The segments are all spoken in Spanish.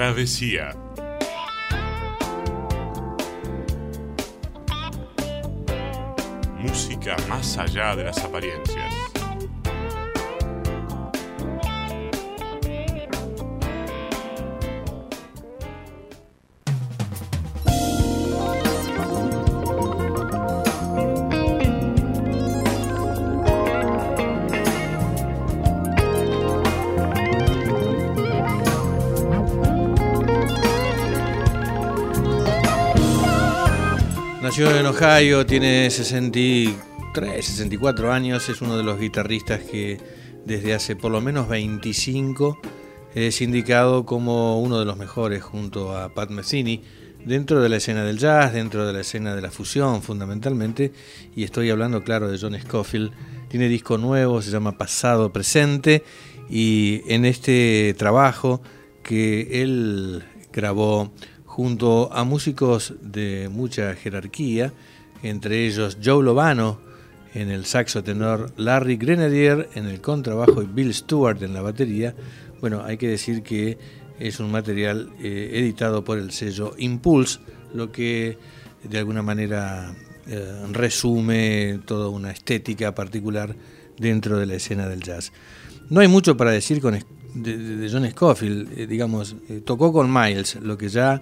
Travesía. Música más allá de las apariencias. Nació en Ohio, tiene 63, 64 años, es uno de los guitarristas que desde hace por lo menos 25 es indicado como uno de los mejores junto a Pat Metheny dentro de la escena del jazz, dentro de la escena de la fusión fundamentalmente, y estoy hablando claro de John Scofield, tiene disco nuevo, se llama Pasado Presente, y en este trabajo que él grabó junto a músicos de mucha jerarquía, entre ellos Joe Lovano en el saxo tenor, Larry Grenadier en el contrabajo y Bill Stewart en la batería. Bueno, hay que decir que es un material eh, editado por el sello Impulse, lo que de alguna manera eh, resume toda una estética particular dentro de la escena del jazz. No hay mucho para decir con, de, John Scofield, eh, digamos, tocó con Miles, lo que ya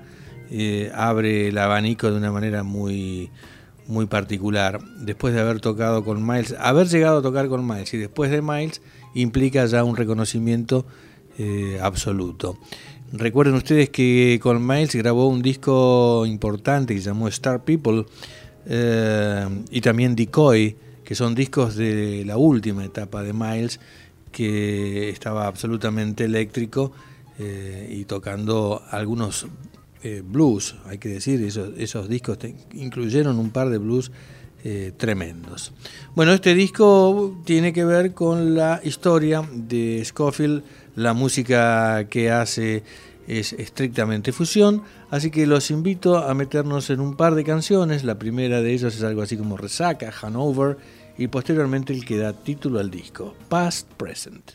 eh, abre el abanico de una manera muy, muy particular. Después de haber tocado con Miles, haber llegado a tocar con Miles y después de Miles implica ya un reconocimiento eh, absoluto. Recuerden ustedes que con Miles grabó un disco importante que se llamó Star People eh, y también Decoy, que son discos de la última etapa de Miles, que estaba absolutamente eléctrico y tocando algunos eh, blues, hay que decir, esos, discos incluyeron un par de blues eh, tremendos. Bueno, este disco tiene que ver con la historia de Scofield, la música que hace es estrictamente fusión, así que los invito a meternos en un par de canciones, la primera de ellas es algo así como Resaca, Hanover, y posteriormente el que da título al disco, Past Present.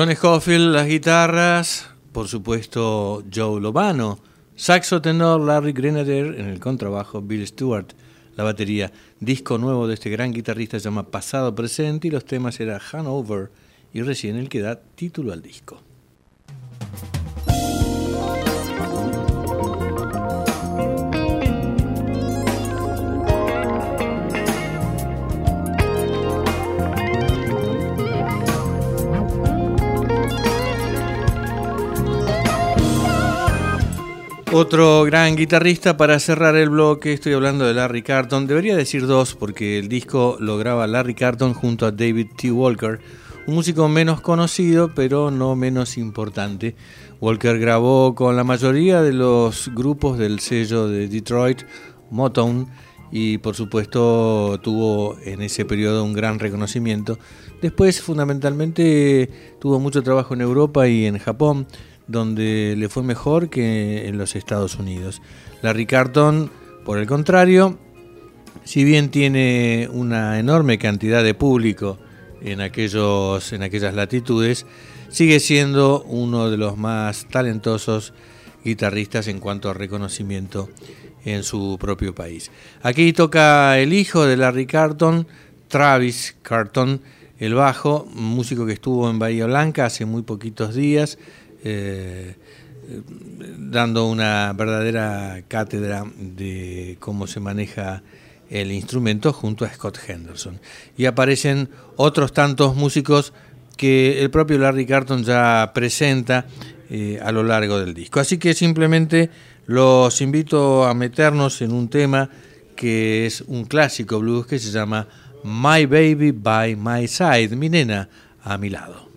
John Scofield, las guitarras, por supuesto Joe Lobano, saxo tenor Larry Grenadier en el contrabajo, Bill Stewart, la batería, disco nuevo de este gran guitarrista se llama Pasado Presente y los temas eran Hanover y recién el que da título al disco. Otro gran guitarrista para cerrar el bloque, estoy hablando de Larry Carton. Debería decir dos porque el disco lo graba Larry Carton junto a David T. Walker, un músico menos conocido pero no menos importante. Walker grabó con la mayoría de los grupos del sello de Detroit, Motown, y por supuesto tuvo en ese periodo un gran reconocimiento. Después fundamentalmente tuvo mucho trabajo en Europa y en Japón donde le fue mejor que en los Estados Unidos. Larry Carton, por el contrario, si bien tiene una enorme cantidad de público en, aquellos, en aquellas latitudes, sigue siendo uno de los más talentosos guitarristas en cuanto a reconocimiento en su propio país. Aquí toca el hijo de Larry Carton, Travis Carton, el bajo, músico que estuvo en Bahía Blanca hace muy poquitos días eh, dando una verdadera cátedra de cómo se maneja el instrumento junto a Scott Henderson. Y aparecen otros tantos músicos que el propio Larry Carton ya presenta eh, a lo largo del disco. Así que simplemente los invito a meternos en un tema que es un clásico blues que se llama My Baby by My Side, mi nena a mi lado.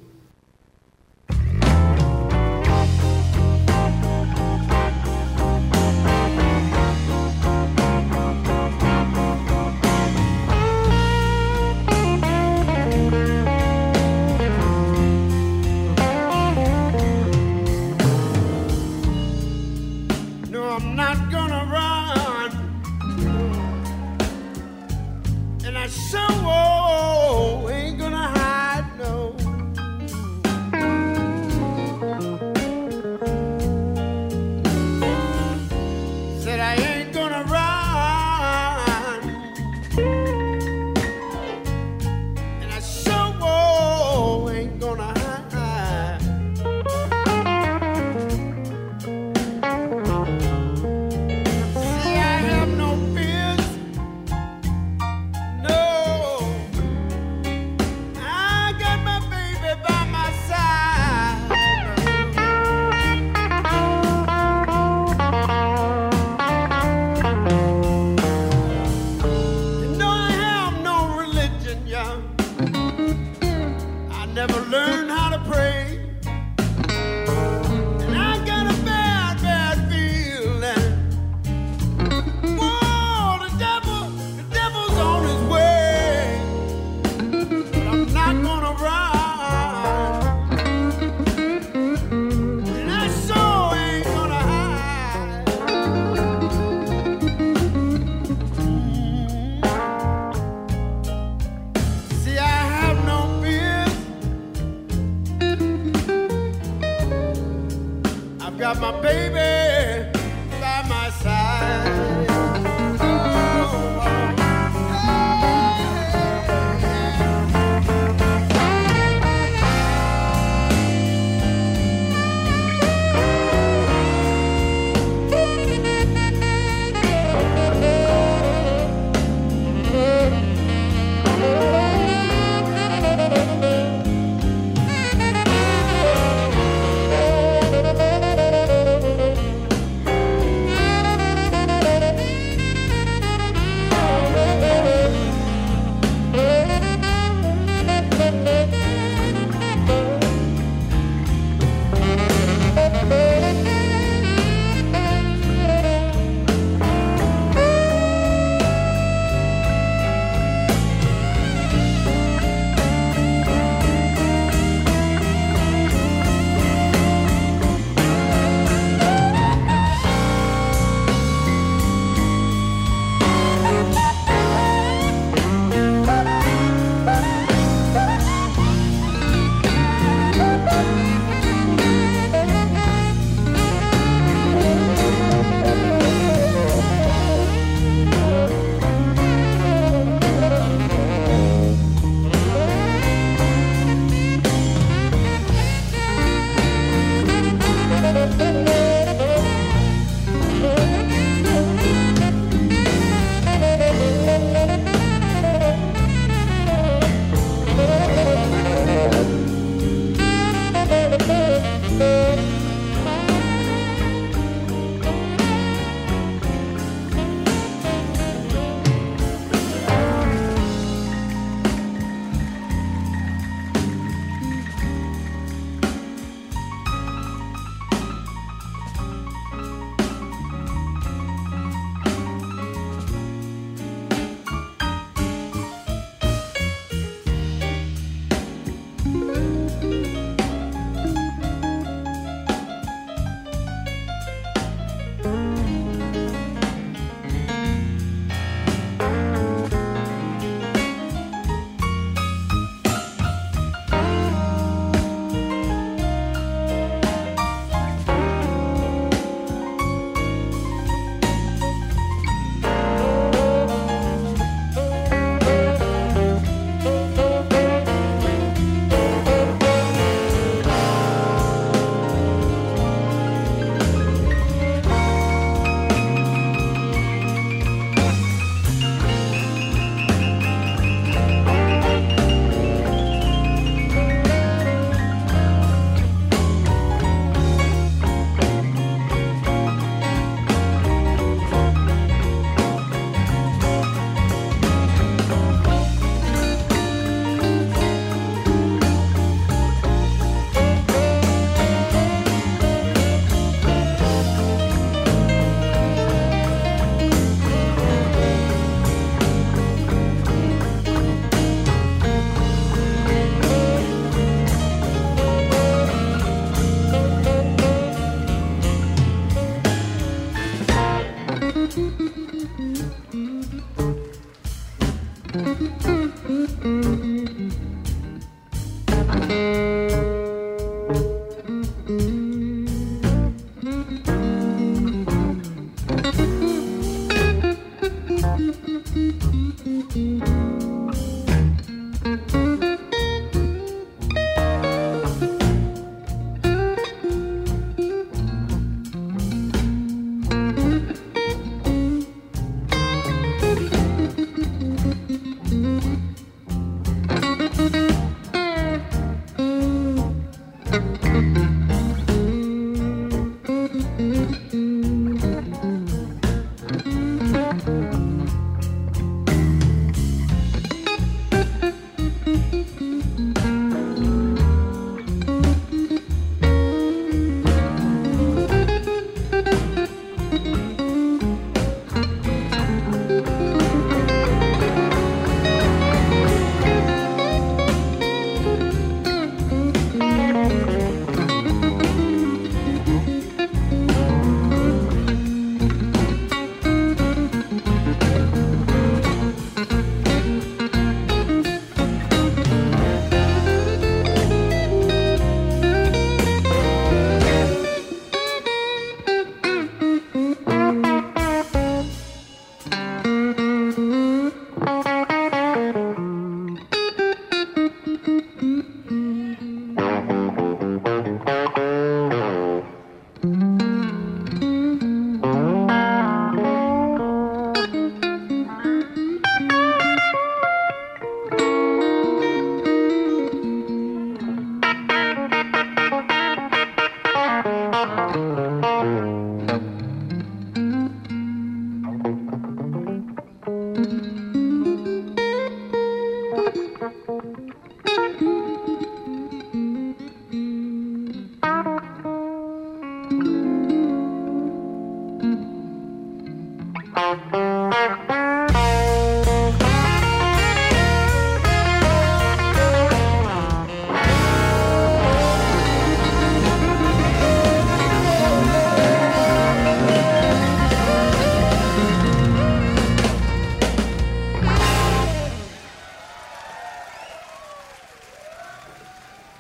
My baby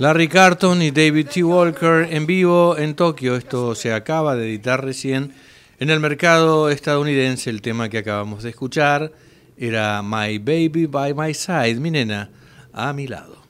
Larry Carton y David T. Walker en vivo en Tokio. Esto se acaba de editar recién en el mercado estadounidense. El tema que acabamos de escuchar era My Baby by My Side, mi nena, a mi lado.